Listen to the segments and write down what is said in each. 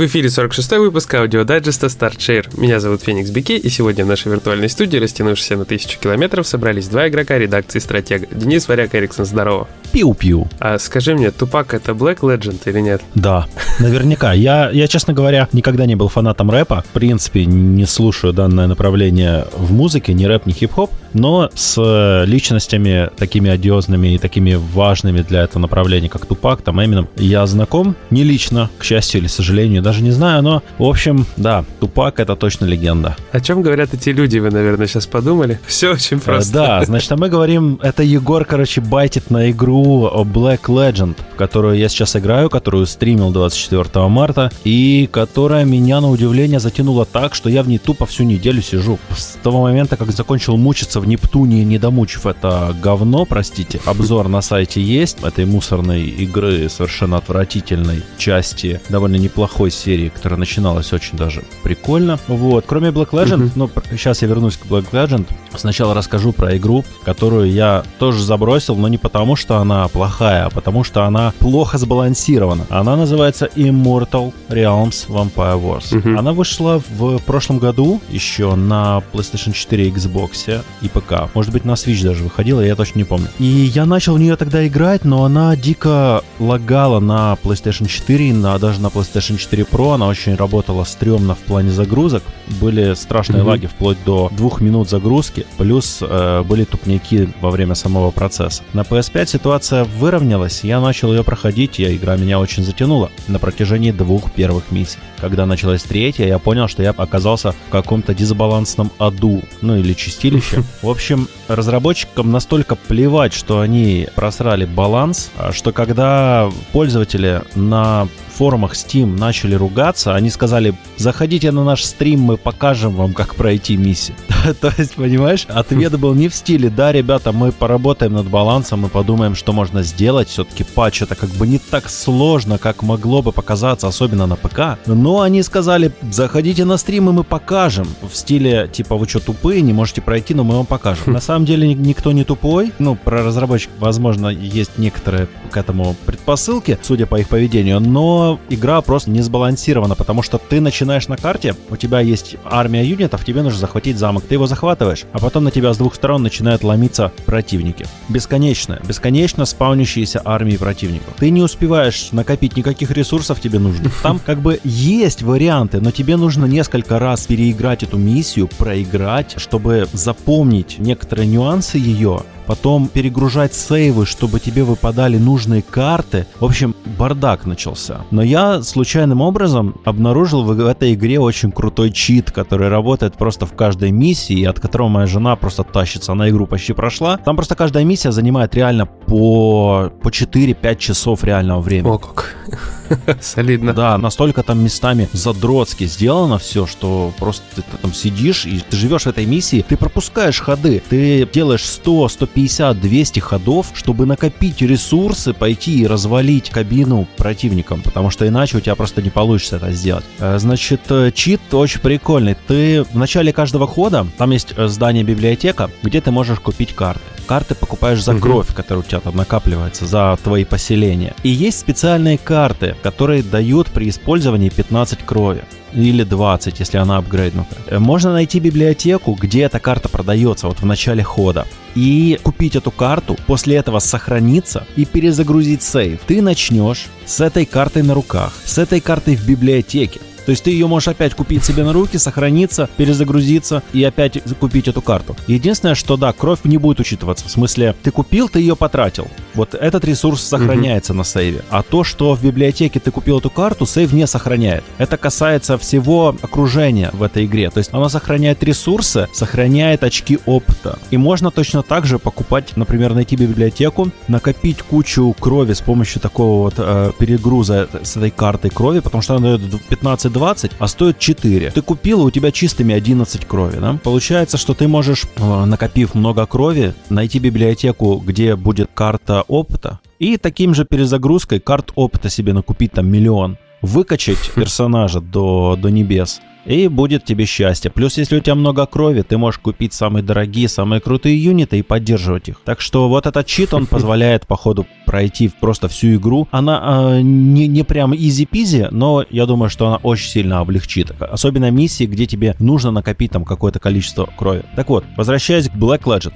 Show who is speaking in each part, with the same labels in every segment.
Speaker 1: В эфире 46-й выпуск аудиодайджеста StartShare. Меня зовут Феникс Беки, и сегодня в нашей виртуальной студии, растянувшейся на тысячу километров, собрались два игрока редакции «Стратега». Денис Варяк Эриксон, здорово.
Speaker 2: Пиу-пиу.
Speaker 1: А скажи мне, Тупак это Black Legend или нет?
Speaker 2: Да, наверняка. Я, я, честно говоря, никогда не был фанатом рэпа. В принципе, не слушаю данное направление в музыке, ни рэп, ни хип-хоп. Но с личностями такими одиозными и такими важными для этого направления, как Тупак, там Эмином, я знаком. Не лично, к счастью или сожалению, даже не знаю, но, в общем, да, Тупак это точно легенда.
Speaker 1: О чем говорят эти люди, вы, наверное, сейчас подумали? Все очень просто.
Speaker 2: Да, значит, а мы говорим, это Егор, короче, байтит на игру Black Legend, в которую я сейчас играю, которую стримил 24 марта, и которая меня, на удивление, затянула так, что я в ней тупо всю неделю сижу. С того момента, как закончил мучиться в Нептуне, не домучив это говно, простите, обзор на сайте есть, этой мусорной игры, совершенно отвратительной части, довольно неплохой серии, которая начиналась очень даже прикольно. Вот, кроме Black Legend, ну, сейчас я вернусь к Black Legend, сначала расскажу про игру, которую я тоже забросил, но не потому, что она плохая, а потому что она плохо сбалансирована. Она называется Immortal Realms Vampire Wars. Угу. Она вышла в прошлом году еще на PlayStation 4, Xbox и ПК. Может быть, на Switch даже выходила, я точно не помню. И я начал в нее тогда играть, но она дико лагала на PlayStation 4, на, даже на PlayStation 4 Pro. Она очень работала стрёмно в плане загрузок. Были страшные угу. лаги вплоть до двух минут загрузки. Плюс э, были тупняки во время самого процесса. На PS5 ситуация ситуация выровнялась, я начал ее проходить, и игра меня очень затянула на протяжении двух первых миссий. Когда началась третья, я понял, что я оказался в каком-то дисбалансном аду, ну или чистилище. В общем, разработчикам настолько плевать, что они просрали баланс, а что когда пользователи на форумах Steam начали ругаться, они сказали, заходите на наш стрим, мы покажем вам, как пройти миссию. То есть, понимаешь, ответ был не в стиле, да, ребята, мы поработаем над балансом, мы подумаем, что можно сделать. Все-таки патч это как бы не так сложно, как могло бы показаться, особенно на ПК. Но они сказали, заходите на стрим, и мы покажем. В стиле, типа, вы что, тупые, не можете пройти, но мы вам покажем. На самом деле никто не тупой. Ну, про разработчик, возможно, есть некоторые к этому предпосылки, судя по их поведению, но игра просто не сбалансирована, потому что ты начинаешь на карте, у тебя есть армия юнитов, тебе нужно захватить замок, ты его захватываешь, а потом на тебя с двух сторон начинают ломиться противники. Бесконечно, бесконечно спавнящиеся армии противников. Ты не успеваешь накопить никаких ресурсов тебе нужно. Там как бы есть варианты, но тебе нужно несколько раз переиграть эту миссию, проиграть, чтобы запомнить некоторые нюансы ее, потом перегружать сейвы, чтобы тебе выпадали нужные карты. В общем, бардак начался. Но я случайным образом обнаружил в этой игре очень крутой чит, который работает просто в каждой миссии, от которого моя жена просто тащится. Она игру почти прошла. Там просто каждая миссия занимает реально по, по 4-5 часов реального времени.
Speaker 1: О, как. Солидно.
Speaker 2: Да, настолько там местами задротски сделано все, что просто ты, там сидишь и ты живешь в этой миссии, ты пропускаешь ходы, ты делаешь 100, 150, 200 ходов, чтобы накопить ресурсы, пойти и развалить кабину противникам, потому что иначе у тебя просто не получится это сделать. Э, значит, э, чит очень прикольный. Ты в начале каждого хода, там есть э, здание библиотека, где ты можешь купить карты. Карты покупаешь за кровь, которая у тебя там накапливается, за твои поселения. И есть специальные карты, которые дают при использовании 15 крови или 20, если она апгрейднута. Э, можно найти библиотеку, где эта карта продается вот в начале хода и купить эту карту, после этого сохраниться и перезагрузить сейв. Ты начнешь с этой картой на руках, с этой картой в библиотеке. То есть ты ее можешь опять купить себе на руки, сохраниться, перезагрузиться и опять купить эту карту. Единственное, что да, кровь не будет учитываться. В смысле, ты купил, ты ее потратил. Вот этот ресурс сохраняется mm-hmm. на сейве. А то, что в библиотеке ты купил эту карту, сейв не сохраняет. Это касается всего окружения в этой игре. То есть она сохраняет ресурсы, сохраняет очки опыта. И можно точно так же покупать, например, найти библиотеку, накопить кучу крови с помощью такого вот э, перегруза с этой картой крови, потому что она дает 15-20, а стоит 4. Ты купил, у тебя чистыми 11 крови, да? Получается, что ты можешь, э, накопив много крови, найти библиотеку, где будет карта опыта, и таким же перезагрузкой карт опыта себе накупить там миллион выкачать персонажа до, до небес, и будет тебе счастье. Плюс, если у тебя много крови, ты можешь купить самые дорогие, самые крутые юниты и поддерживать их. Так что вот этот чит, он позволяет, походу, пройти просто всю игру. Она э, не, не прям изи-пизи, но я думаю, что она очень сильно облегчит. Особенно миссии, где тебе нужно накопить там какое-то количество крови. Так вот, возвращаясь к Black Legend.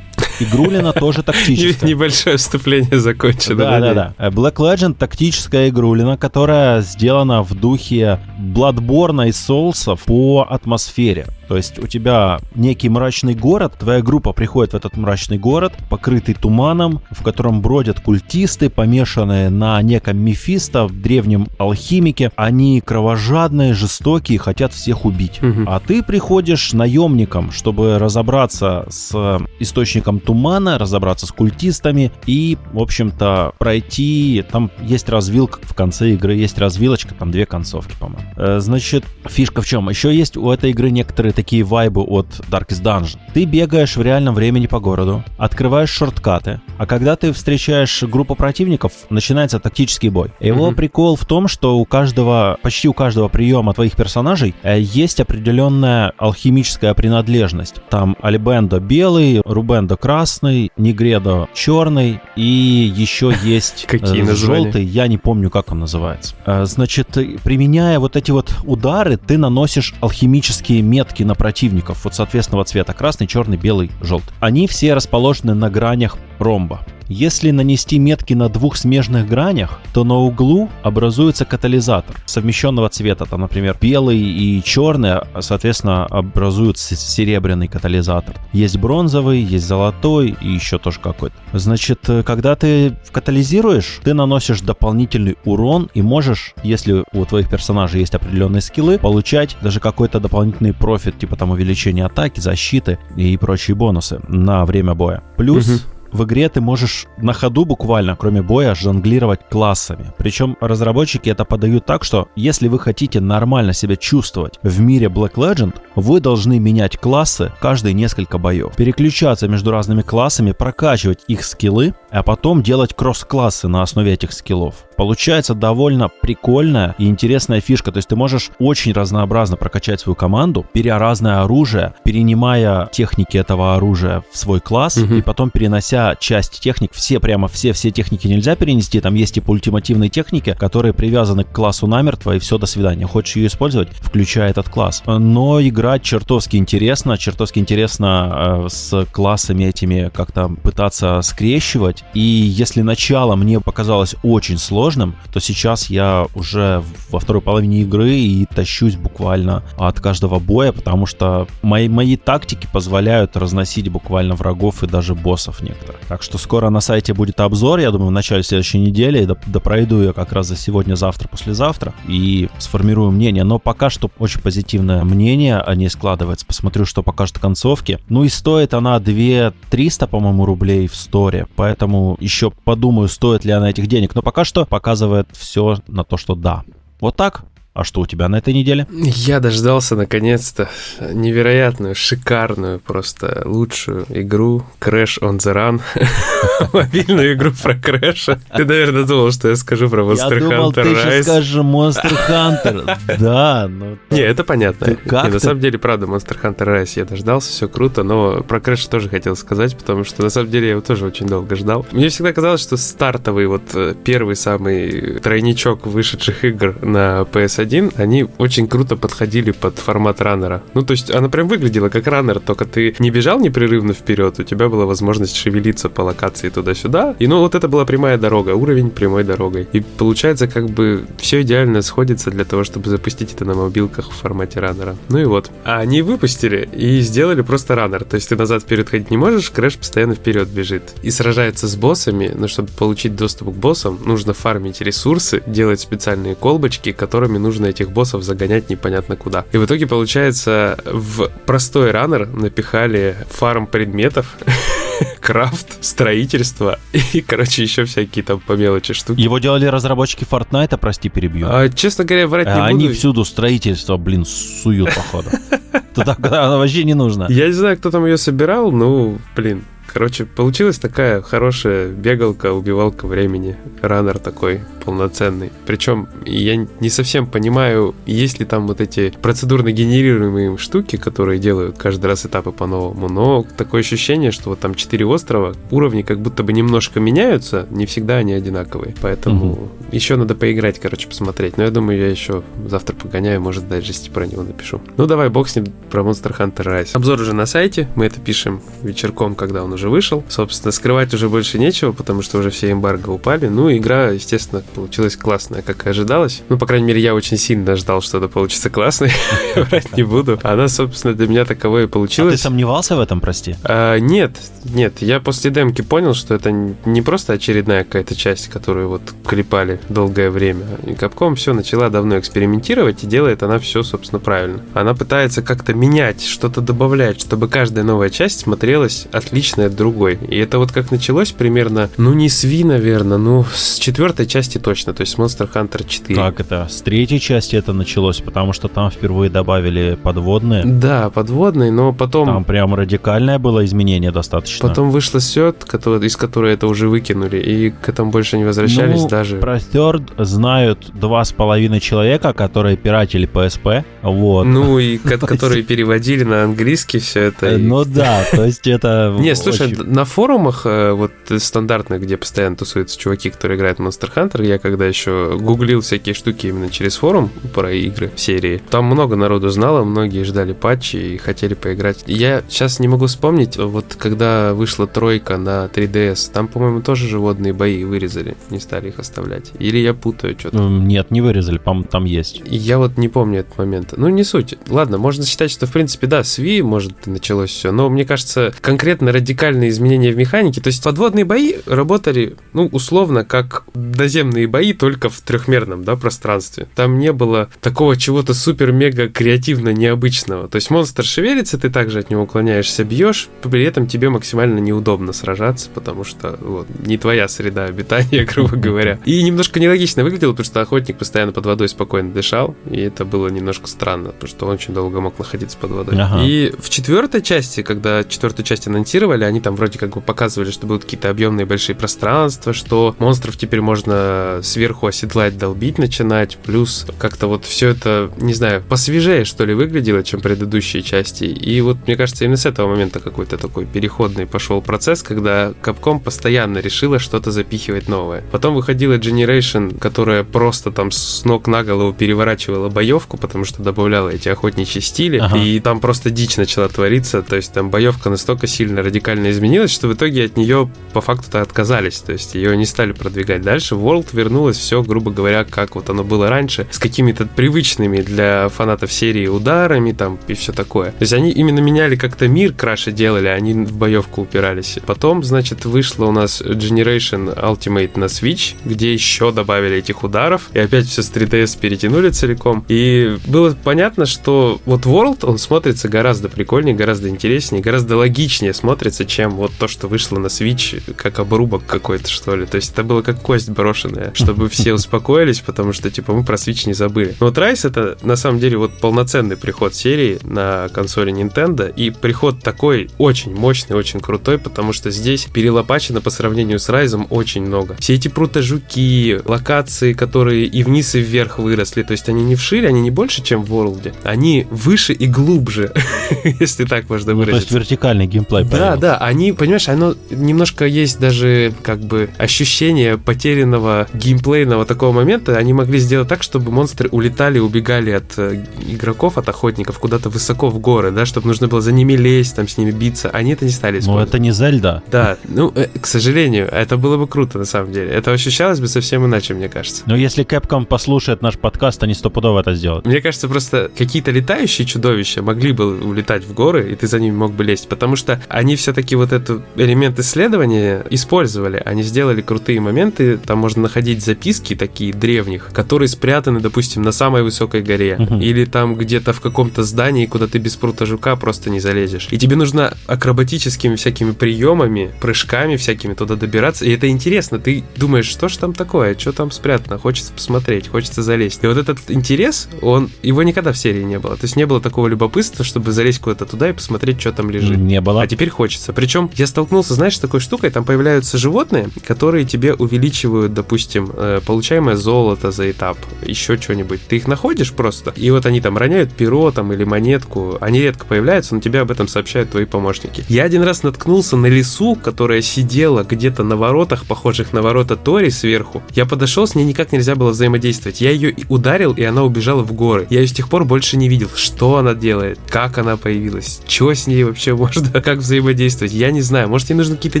Speaker 2: Игрулина тоже тактическая.
Speaker 1: Небольшое вступление закончено.
Speaker 2: Да, да, да. Black Legend тактическая игрулина, которая сделана в духе Bloodborne и Soulsов по атмосфере. То есть у тебя некий мрачный город, твоя группа приходит в этот мрачный город, покрытый туманом, в котором бродят культисты, помешанные на неком Мефисто, древнем алхимике. Они кровожадные, жестокие, хотят всех убить. Угу. А ты приходишь наемником, чтобы разобраться с источником тумана, разобраться с культистами и, в общем-то, пройти... Там есть развилка в конце игры, есть развилочка, там две концовки, по-моему. Э, значит, фишка в чем? Еще есть у этой игры некоторые такие вайбы от Darkest Dungeon. Ты бегаешь в реальном времени по городу, открываешь шорткаты, а когда ты встречаешь группу противников, начинается тактический бой. Его mm-hmm. прикол в том, что у каждого, почти у каждого приема твоих персонажей э, есть определенная алхимическая принадлежность. Там Альбендо белый, Рубендо красный, Негредо черный и еще есть
Speaker 1: Какие
Speaker 2: э, желтый, я не помню, как он называется. Э, значит, применяя вот эти вот удары, ты наносишь алхимические метки на противников, вот соответственного цвета, красный, черный, белый, желтый. Они все расположены на гранях ромба. Если нанести метки на двух смежных гранях, то на углу образуется катализатор совмещенного цвета. Там, например, белый и черный, а, соответственно, образуют серебряный катализатор. Есть бронзовый, есть золотой и еще тоже какой-то. Значит, э, когда ты катализируешь, ты наносишь дополнительный урон и можешь, если у твоих персонажей есть определенные скиллы, получать даже какой-то дополнительный профит, типа там увеличение атаки, защиты и прочие бонусы на время боя. Плюс угу в игре ты можешь на ходу буквально, кроме боя, жонглировать классами. Причем разработчики это подают так, что если вы хотите нормально себя чувствовать в мире Black Legend, вы должны менять классы каждые несколько боев. Переключаться между разными классами, прокачивать их скиллы, а потом делать кросс-классы на основе этих скиллов. Получается довольно прикольная и интересная фишка. То есть ты можешь очень разнообразно прокачать свою команду, беря разное оружие, перенимая техники этого оружия в свой класс угу. и потом перенося часть техник. Все прямо все все техники нельзя перенести. Там есть типа ультимативные техники, которые привязаны к классу намертво и все до свидания. Хочешь ее использовать, включай этот класс. Но играть чертовски интересно, чертовски интересно э, с классами этими как-то пытаться скрещивать. И если начало мне показалось очень сложно сложным, то сейчас я уже во второй половине игры и тащусь буквально от каждого боя, потому что мои, мои тактики позволяют разносить буквально врагов и даже боссов некоторых. Так что скоро на сайте будет обзор, я думаю, в начале следующей недели, и допройду я как раз за сегодня, завтра, послезавтра, и сформирую мнение. Но пока что очень позитивное мнение о ней складывается. Посмотрю, что покажут концовки. Ну и стоит она 2 300, по-моему, рублей в сторе, поэтому еще подумаю, стоит ли она этих денег. Но пока что показывает все на то, что да. Вот так. А что у тебя на этой неделе?
Speaker 1: Я дождался наконец-то невероятную, шикарную, просто лучшую игру Crash on the Run. Мобильную игру про Крэша. Ты, наверное, думал, что я скажу про Monster Hunter. Я думал, ты
Speaker 2: сейчас скажешь Monster Hunter. Да, ну...
Speaker 1: Не, это понятно. На самом деле, правда, Monster Hunter Rise я дождался, все круто, но про Crash тоже хотел сказать, потому что, на самом деле, я его тоже очень долго ждал. Мне всегда казалось, что стартовый, вот э, первый самый тройничок вышедших игр на PS1 1, они очень круто подходили под формат раннера. Ну, то есть она прям выглядела как раннер, только ты не бежал непрерывно вперед, у тебя была возможность шевелиться по локации туда-сюда. И ну, вот это была прямая дорога, уровень прямой дорогой. И получается, как бы все идеально сходится для того, чтобы запустить это на мобилках в формате раннера. Ну и вот. А они выпустили и сделали просто раннер. То есть ты назад вперед ходить не можешь, Крэш постоянно вперед бежит. И сражается с боссами, но чтобы получить доступ к боссам, нужно фармить ресурсы, делать специальные колбочки, которыми нужно нужно этих боссов загонять непонятно куда. И в итоге, получается, в простой раннер напихали фарм предметов, крафт, строительство и, короче, еще всякие там по мелочи штуки.
Speaker 2: Его делали разработчики Fortnite, прости, перебью.
Speaker 1: А, честно говоря, врать не
Speaker 2: Они
Speaker 1: буду.
Speaker 2: всюду строительство, блин, суют, походу. Туда, куда вообще не нужно.
Speaker 1: Я не знаю, кто там ее собирал, ну, блин, Короче, получилась такая хорошая бегалка, убивалка времени. Раннер такой полноценный. Причем я не совсем понимаю, есть ли там вот эти процедурно генерируемые штуки, которые делают каждый раз этапы по-новому. Но такое ощущение, что вот там четыре острова, уровни как будто бы немножко меняются, не всегда они одинаковые. Поэтому угу. еще надо поиграть, короче, посмотреть. Но я думаю, я еще завтра погоняю, может, даже про него напишу. Ну, давай, бог с ним, про Monster Hunter Rise. Обзор уже на сайте, мы это пишем вечерком, когда он уже вышел. Собственно, скрывать уже больше нечего, потому что уже все эмбарго упали. Ну, игра, естественно, получилась классная, как и ожидалось. Ну, по крайней мере, я очень сильно ждал, что это получится классной. Врать не буду. Она, собственно, для меня таковой и получилась. А
Speaker 2: ты сомневался в этом, прости?
Speaker 1: А, нет, нет. Я после демки понял, что это не просто очередная какая-то часть, которую вот клепали долгое время. И Capcom все начала давно экспериментировать, и делает она все, собственно, правильно. Она пытается как-то менять, что-то добавлять, чтобы каждая новая часть смотрелась отлично от другой. И это вот как началось примерно, ну, не с Ви, наверное, ну, с четвертой части точно, то есть Monster Hunter 4.
Speaker 2: Как это? С третьей части это началось, потому что там впервые добавили подводные.
Speaker 1: Да, подводные, но потом...
Speaker 2: Там прям радикальное было изменение достаточно.
Speaker 1: Потом вышло Сет, из которой это уже выкинули, и к этому больше не возвращались
Speaker 2: ну,
Speaker 1: даже.
Speaker 2: Про Third знают два с половиной человека, которые пиратели PSP, вот.
Speaker 1: Ну и которые переводили на английский все это.
Speaker 2: Ну да, то есть это...
Speaker 1: Не, слушай, на форумах э, вот стандартных, где постоянно тусуются чуваки, которые играют в Monster Hunter, я когда еще гуглил всякие штуки именно через форум про игры в серии, там много народу знало, многие ждали патчи и хотели поиграть. Я сейчас не могу вспомнить, вот когда вышла тройка на 3DS, там, по-моему, тоже животные бои вырезали, не стали их оставлять. Или я путаю что-то?
Speaker 2: Нет, не вырезали, по там есть.
Speaker 1: Я вот не помню этот момент. Ну, не суть. Ладно, можно считать, что, в принципе, да, с Wii, может, началось все, но мне кажется, конкретно радикальные изменения в механике, то есть подводные бои работали, ну, условно, как доземные бои, только в трехмерном, да, пространстве. Там не было такого чего-то супер-мега креативно необычного. То есть монстр шевелится, ты также от него уклоняешься, бьешь, при этом тебе максимально неудобно сражаться, потому что вот, не твоя среда обитания, грубо говоря. И немножко нелогично выглядело, потому что охотник постоянно под водой спокойно дышал, и это было немножко странно, потому что он очень долго мог находиться под водой. Ага. И в четвертой части, когда четвертую часть анонсировали, они там вроде как бы показывали, что будут какие-то объемные большие пространства, что монстров теперь можно сверху оседлать, долбить начинать, плюс как-то вот все это, не знаю, посвежее, что ли, выглядело, чем предыдущие части. И вот, мне кажется, именно с этого момента какой-то такой переходный пошел процесс, когда Capcom постоянно решила что-то запихивать новое. Потом выходила Generation, которая просто там с ног на голову переворачивала боевку, потому что добавляла эти охотничьи стили, ага. и там просто дичь начала твориться, то есть там боевка настолько сильно радикально изменилась, что в итоге от нее по факту-то отказались, то есть ее не стали продвигать дальше. World вернулось все, грубо говоря, как вот оно было раньше, с какими-то привычными для фанатов серии ударами там и все такое. То есть они именно меняли как-то мир, краше делали, они в боевку упирались. Потом, значит, вышло у нас Generation Ultimate на Switch, где еще добавили этих ударов, и опять все с 3DS перетянули целиком. И было понятно, что вот World, он смотрится гораздо прикольнее, гораздо интереснее, гораздо логичнее смотрится, чем вот то, что вышло на Switch, как обрубок какой-то, что ли. То есть это было как кость брошенная, чтобы все успокоились, потому что, типа, мы про Switch не забыли. Но вот Rise это, на самом деле, вот полноценный приход серии на консоли Nintendo, и приход такой очень мощный, очень крутой, потому что здесь перелопачено по сравнению с Rise очень много. Все эти прутожуки, локации, которые и вниз, и вверх выросли, то есть они не вшире, они не больше, чем в World, они выше и глубже, если так можно выразиться. Ну,
Speaker 2: то есть вертикальный геймплей.
Speaker 1: Да, да, они, понимаешь, оно немножко есть даже как бы ощущение потерянного геймплейного такого момента. Они могли сделать так, чтобы монстры улетали, убегали от э, игроков, от охотников куда-то высоко в горы, да, чтобы нужно было за ними лезть, там с ними биться. Они это не стали
Speaker 2: ну, использовать. Ну, это не Зельда.
Speaker 1: Да, ну, э, к сожалению, это было бы круто на самом деле. Это ощущалось бы совсем иначе, мне кажется.
Speaker 2: Но если Capcom послушает наш подкаст, они стопудово это сделают.
Speaker 1: Мне кажется, просто какие-то летающие чудовища могли бы улетать в горы, и ты за ними мог бы лезть, потому что они все-таки вот этот элемент исследования использовали. Они сделали крутые моменты, там можно находить записки такие древних, которые спрятаны, допустим, на самой высокой горе, uh-huh. или там где-то в каком-то здании, куда ты без прута жука просто не залезешь. И тебе нужно акробатическими всякими приемами, прыжками всякими туда добираться, и это интересно. Ты думаешь, что ж там такое, что там спрятано, хочется посмотреть, хочется залезть. И вот этот интерес, он его никогда в серии не было. То есть не было такого любопытства, чтобы залезть куда-то туда и посмотреть, что там лежит.
Speaker 2: Не было.
Speaker 1: А теперь хочется. Причем я столкнулся, знаешь, с такой штукой, там появляются животные, которые тебе увеличивают, допустим, э, получаемое золото за этап, еще что-нибудь. Ты их находишь просто, и вот они там роняют перо там или монетку, они редко появляются, но тебе об этом сообщают твои помощники. Я один раз наткнулся на лису, которая сидела где-то на воротах, похожих на ворота Тори сверху. Я подошел, с ней никак нельзя было взаимодействовать. Я ее ударил, и она убежала в горы. Я ее с тех пор больше не видел. Что она делает? Как она появилась? Что с ней вообще можно? Как взаимодействовать? Я не знаю. Может, ей нужно какие-то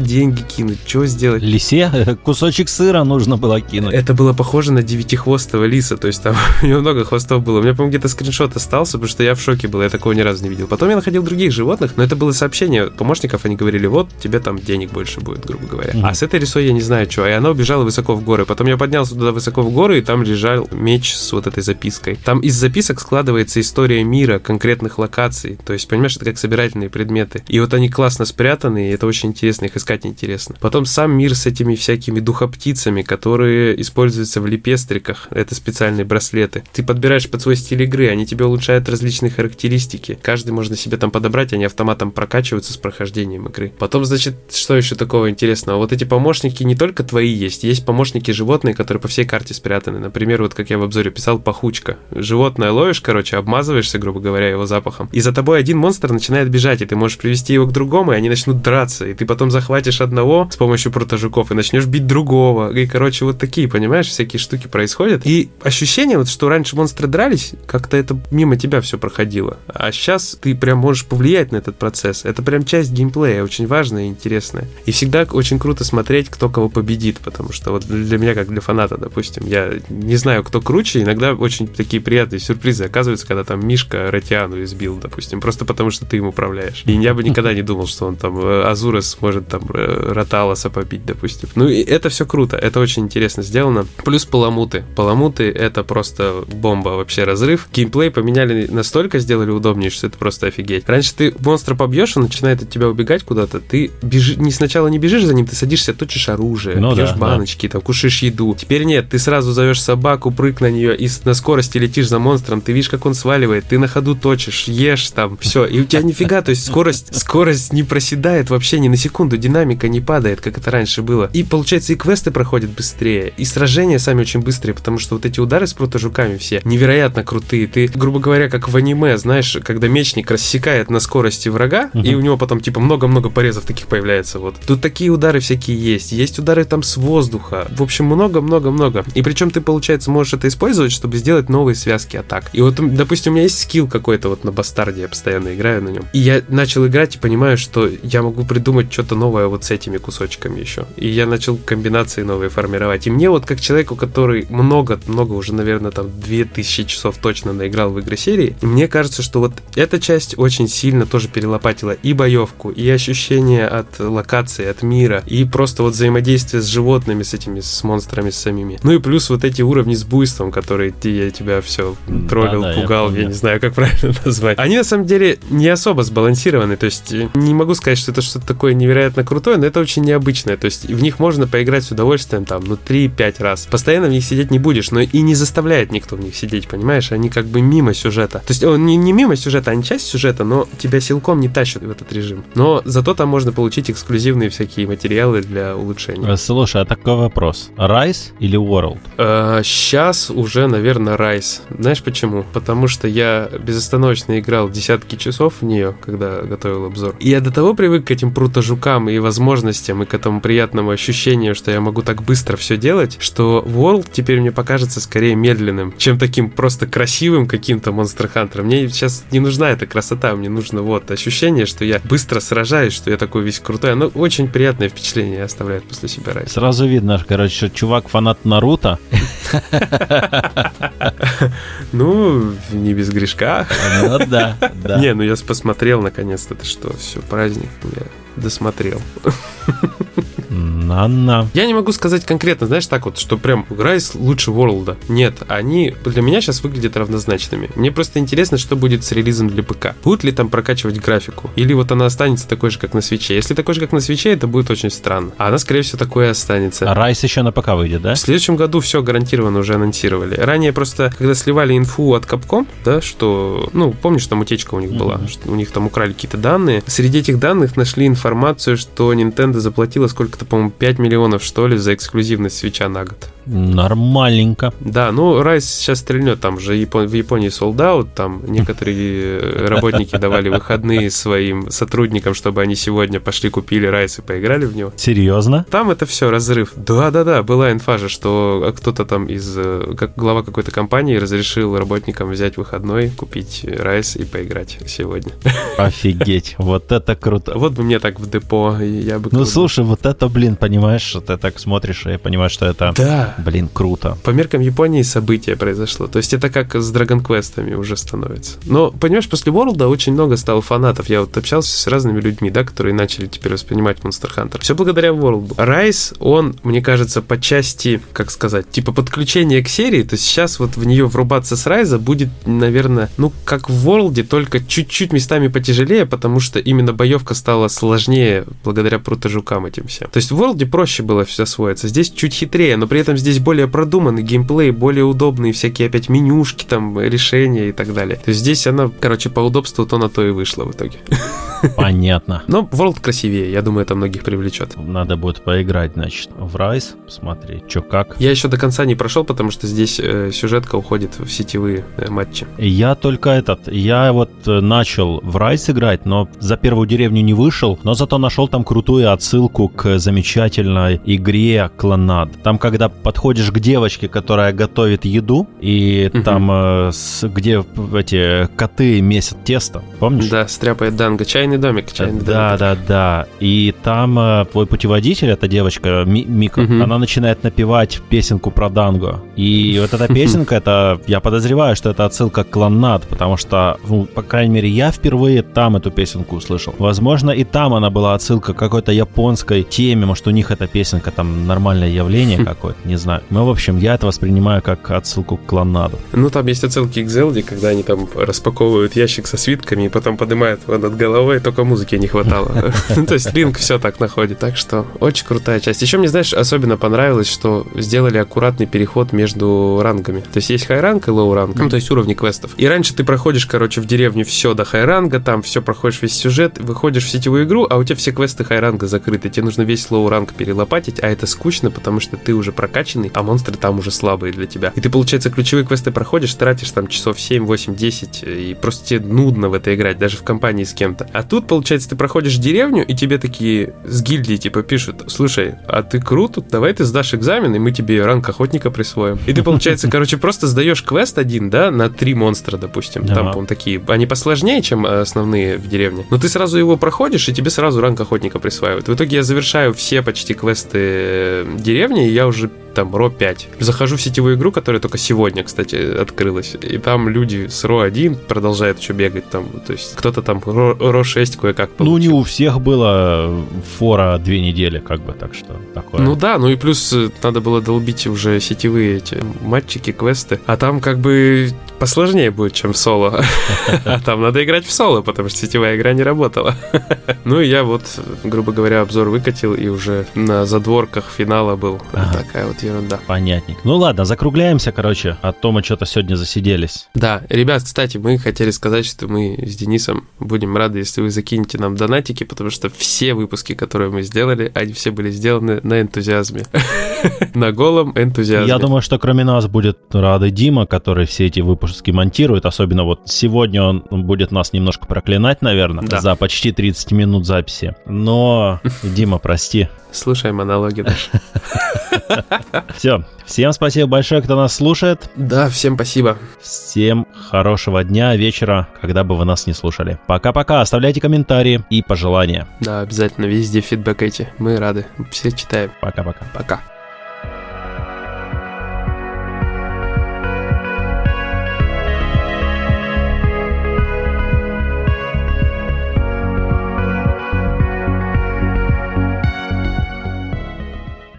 Speaker 1: деньги кинуть? Что сделать?
Speaker 2: Лисе кусочек сыра нужно было кинуть.
Speaker 1: Это было похоже на девятихвостого лиса. То есть там у него много хвостов было. У меня, по-моему, где-то скриншот остался, потому что я в шоке был. Я такого ни разу не видел. Потом я находил других животных, но это было сообщение помощников. Они говорили, вот, тебе там денег больше будет, грубо говоря. Mm-hmm. А с этой рисой я не знаю, что. И она убежала высоко в горы. Потом я поднялся туда высоко в горы, и там лежал меч с вот этой запиской. Там из записок складывается история мира, конкретных локаций. То есть, понимаешь, это как собирательные предметы. И вот они классно спрятаны, и это очень интересно, их искать интересно. Потом сам мир с этими всякими духоптицами, которые используются в лепестриках. Это специальные браслеты. Ты подбираешь под свой стиль игры, они тебе улучшают различные характеристики. Каждый можно себе там подобрать, они автоматом прокачиваются с прохождением игры. Потом, значит, что еще такого интересного? Вот эти помощники не только твои есть, есть помощники животные, которые по всей карте спрятаны. Например, вот как я в обзоре писал, пахучка. Животное ловишь, короче, обмазываешься, грубо говоря, его запахом. И за тобой один монстр начинает бежать, и ты можешь привести его к другому, и они начнут драться. И ты потом захватишь одного с помощью протожуков и начнешь бить другого. И, короче, вот такие, понимаешь, всякие штуки происходят. И ощущение вот, что раньше монстры дрались, как-то это мимо тебя все проходило. А сейчас ты прям можешь повлиять на этот процесс. Это прям часть геймплея, очень важная и интересная. И всегда очень круто смотреть, кто кого победит, потому что вот для меня, как для фаната, допустим, я не знаю, кто круче, иногда очень такие приятные сюрпризы оказываются, когда там Мишка Ратиану избил, допустим, просто потому что ты им управляешь. И я бы никогда не думал, что он там э, Азурас сможет там э, Роталоса побить, допустим. Ну и это все круто, это очень интересно сделано. Плюс Паламуты. Паламуты это просто бомба, вообще разрыв. Геймплей поменяли настолько, сделали удобнее, что это просто офигеть. Раньше ты монстра побьешь, он начинает от тебя убегать куда-то, ты бежи, не сначала не бежишь за ним, ты садишься, точишь оружие, ну, пьешь да, баночки, да. там кушаешь еду. Теперь нет, ты сразу зовешь собаку, прыг на нее и на скорости летишь за монстром, ты видишь, как он сваливает, ты на ходу точишь, ешь там, все, и у тебя нифига, то есть скорость, скорость не проседает вообще ни на секунду, динамика не падает, как это раньше было. И получается, и квесты проходят быстрее, и сражения сами очень быстрые, потому что вот эти удары с протожуками все невероятно крутые. Ты, грубо говоря, как в аниме, знаешь, когда мечник рассекает на скорости врага, uh-huh. и у него потом типа много-много порезов таких появляется. Вот. Тут такие удары всякие есть. Есть удары там с воздуха. В общем, много-много-много. И причем ты, получается, можешь это использовать, чтобы сделать новые связки атак. И вот, допустим, у меня есть скилл какой-то вот на бастарде, я постоянно играю на нем. И я начал играть и понимаю, что я могу придумать что-то новое вот с этими кусочками еще. И я начал комбинации новые формировать. И мне вот как человеку, который много-много уже, наверное, там 2000 часов точно наиграл в игры серии, мне кажется, что вот эта часть очень сильно тоже перелопатила и боевку, и ощущение от локации, от мира, и просто вот взаимодействие с животными, с этими, с монстрами с самими. Ну и плюс вот эти уровни с буйством, которые ты, я тебя все троллил, да, да, пугал, я, я не знаю, как правильно назвать. Они на самом деле не особо сбалансированы, то есть э, не могу сказать, что это что-то такое невероятно крутое, но это очень необычное, то есть в них можно поиграть с удовольствием там, ну 3-5 раз. Постоянно в них сидеть не будешь, но и не заставляет никто в них сидеть, понимаешь? Они как бы мимо сюжета. То есть он не, не мимо сюжета, не часть сюжета, но тебя силком не тащат в этот режим. Но зато там можно получить эксклюзивные всякие материалы для улучшения.
Speaker 2: Э, слушай, а такой вопрос. Rise или World?
Speaker 1: А, сейчас уже, наверное, Rise. Знаешь почему? Потому что я безостановочно играл десятки часов в нее, когда готовил обзор. И я до того привык к этим прутожукам и возможностям, и к этому приятному ощущению, что я могу так быстро все делать, что World теперь мне покажется скорее медленным, чем таким просто красивым каким-то Monster Hunter. Мне сейчас не нужна эта красота, мне нужно вот ощущение, что я быстро сражаюсь, что я такой весь крутой. Оно очень приятное впечатление оставляет после себя Райс.
Speaker 2: Сразу видно, короче, чувак фанат Наруто.
Speaker 1: Ну, не без грешка.
Speaker 2: Ну да, да.
Speaker 1: Не, ну я посмотрел наконец-то, это что, все, праздник, я досмотрел.
Speaker 2: Странно.
Speaker 1: Я не могу сказать конкретно, знаешь, так вот, что прям Rise лучше World. Нет, они для меня сейчас выглядят равнозначными. Мне просто интересно, что будет с релизом для ПК. Будут ли там прокачивать графику? Или вот она останется такой же, как на свече? Если такой же, как на свече, это будет очень странно. А она, скорее всего, такое останется.
Speaker 2: А Rise еще на ПК выйдет, да?
Speaker 1: В следующем году все гарантированно уже анонсировали. Ранее просто, когда сливали инфу от Capcom, да, что, ну, помнишь, там утечка у них была, mm-hmm. что у них там украли какие-то данные. Среди этих данных нашли информацию, что Nintendo заплатила сколько-то, по-моему, 5 миллионов, что ли, за эксклюзивность свеча на год.
Speaker 2: Нормальненько.
Speaker 1: Да, ну, Райс сейчас стрельнет, там же в Японии out, там некоторые работники давали выходные своим сотрудникам, чтобы они сегодня пошли купили Райс и поиграли в него.
Speaker 2: Серьезно?
Speaker 1: Там это все разрыв. Да-да-да, была инфа же, что кто-то там из, э, как глава какой-то компании разрешил работникам взять выходной, купить Райс и поиграть сегодня.
Speaker 2: Офигеть, вот это круто.
Speaker 1: Вот бы мне так в депо, я бы...
Speaker 2: Ну, слушай, вот это, блин, понимаешь, ты так смотришь и понимаешь, что это...
Speaker 1: Да,
Speaker 2: Блин, круто.
Speaker 1: По меркам Японии событие произошло. То есть это как с Dragon Quest'ами уже становится. Но, понимаешь, после World очень много стало фанатов. Я вот общался с разными людьми, да, которые начали теперь воспринимать Monster Hunter. Все благодаря World. Rise, он, мне кажется, по части, как сказать, типа подключения к серии, то сейчас вот в нее врубаться с Rise будет, наверное, ну, как в World, только чуть-чуть местами потяжелее, потому что именно боевка стала сложнее благодаря прутожукам этим всем. То есть в World проще было все освоиться. Здесь чуть хитрее, но при этом здесь здесь более продуманный геймплей, более удобные всякие опять менюшки, там, решения и так далее. То есть здесь она, короче, по удобству то на то и вышла в итоге.
Speaker 2: Понятно.
Speaker 1: Но World красивее, я думаю, это многих привлечет.
Speaker 2: Надо будет поиграть, значит, в Rise, посмотреть, что как.
Speaker 1: Я еще до конца не прошел, потому что здесь э, сюжетка уходит в сетевые э, матчи.
Speaker 2: Я только этот, я вот э, начал в Rise играть, но за первую деревню не вышел, но зато нашел там крутую отсылку к замечательной игре Клонад. Там, когда подходишь к девочке, которая готовит еду, и угу. там, э, с, где эти коты месят тесто, помнишь?
Speaker 1: Да, стряпает Данго, чай чайный домик, чайный
Speaker 2: да, домик. Да, да, да. И там э, твой путеводитель, эта девочка Ми, Мика, угу. она начинает напевать песенку про Данго. И вот эта песенка, это, я подозреваю, что это отсылка к Кланнад, потому что, ну, по крайней мере, я впервые там эту песенку услышал. Возможно, и там она была отсылка к какой-то японской теме, может, у них эта песенка там нормальное явление какое-то, не знаю. Ну, в общем, я это воспринимаю как отсылку к Кланнаду.
Speaker 1: Ну, там есть отсылки к Зелде, когда они там распаковывают ящик со свитками и потом поднимают его над головой, только музыки не хватало. Ну, то есть Линк все так находит. Так что очень крутая часть. Еще мне, знаешь, особенно понравилось, что сделали аккуратный переход между рангами. То есть есть high-ранг и low-ранг, ну, то есть уровни квестов. И раньше ты проходишь, короче, в деревню все до high-ранга, там все проходишь весь сюжет, выходишь в сетевую игру, а у тебя все квесты high-ранга закрыты. Тебе нужно весь low-ранг перелопатить, а это скучно, потому что ты уже прокачанный, а монстры там уже слабые для тебя. И ты, получается, ключевые квесты проходишь, тратишь там часов 7, 8, 10, и просто тебе нудно в это играть, даже в компании с кем-то. А тут, получается, ты проходишь деревню, и тебе такие с гильдии типа пишут, слушай, а ты крут, давай ты сдашь экзамен, и мы тебе ранг охотника присвоим. И ты, получается, короче, просто сдаешь квест один, да, на три монстра, допустим. Там, по такие, они посложнее, чем основные в деревне. Но ты сразу его проходишь, и тебе сразу ранг охотника присваивают. В итоге я завершаю все почти квесты э, деревни, и я уже там ро 5. Захожу в сетевую игру, которая только сегодня, кстати, открылась, и там люди с ро 1 продолжают еще бегать там, то есть кто-то там ро, ро 6 кое-как
Speaker 2: получил. Ну, не у всех было фора две недели, как бы, так что такое.
Speaker 1: Ну да, ну и плюс э, надо было долбить уже сетевые эти матчики, квесты, а там как бы посложнее будет, чем в соло. А там надо играть в соло, потому что сетевая игра не работала. Ну и я вот, грубо говоря, обзор выкатил и уже на задворках финала был. Такая вот ерунда.
Speaker 2: Понятненько. Ну ладно, закругляемся, короче, а то мы что-то сегодня засиделись.
Speaker 1: Да, ребят, кстати, мы хотели сказать, что мы с Денисом будем рады, если вы закинете нам донатики, потому что все выпуски, которые мы сделали, они все были сделаны на энтузиазме. На голом энтузиазме.
Speaker 2: Я думаю, что кроме нас будет рады Дима, который все эти выпуски монтирует. Особенно вот сегодня он будет нас немножко проклинать, наверное, за почти 30 минут записи. Но, Дима, прости.
Speaker 1: Слушай монологи даже.
Speaker 2: Все. Всем спасибо большое, кто нас слушает.
Speaker 1: Да, всем спасибо.
Speaker 2: Всем хорошего дня, вечера, когда бы вы нас не слушали. Пока-пока. Оставляйте комментарии и пожелания.
Speaker 1: Да, обязательно везде фидбэкайте. Мы рады. Все читаем.
Speaker 2: Пока-пока.
Speaker 1: Пока. -пока. Пока.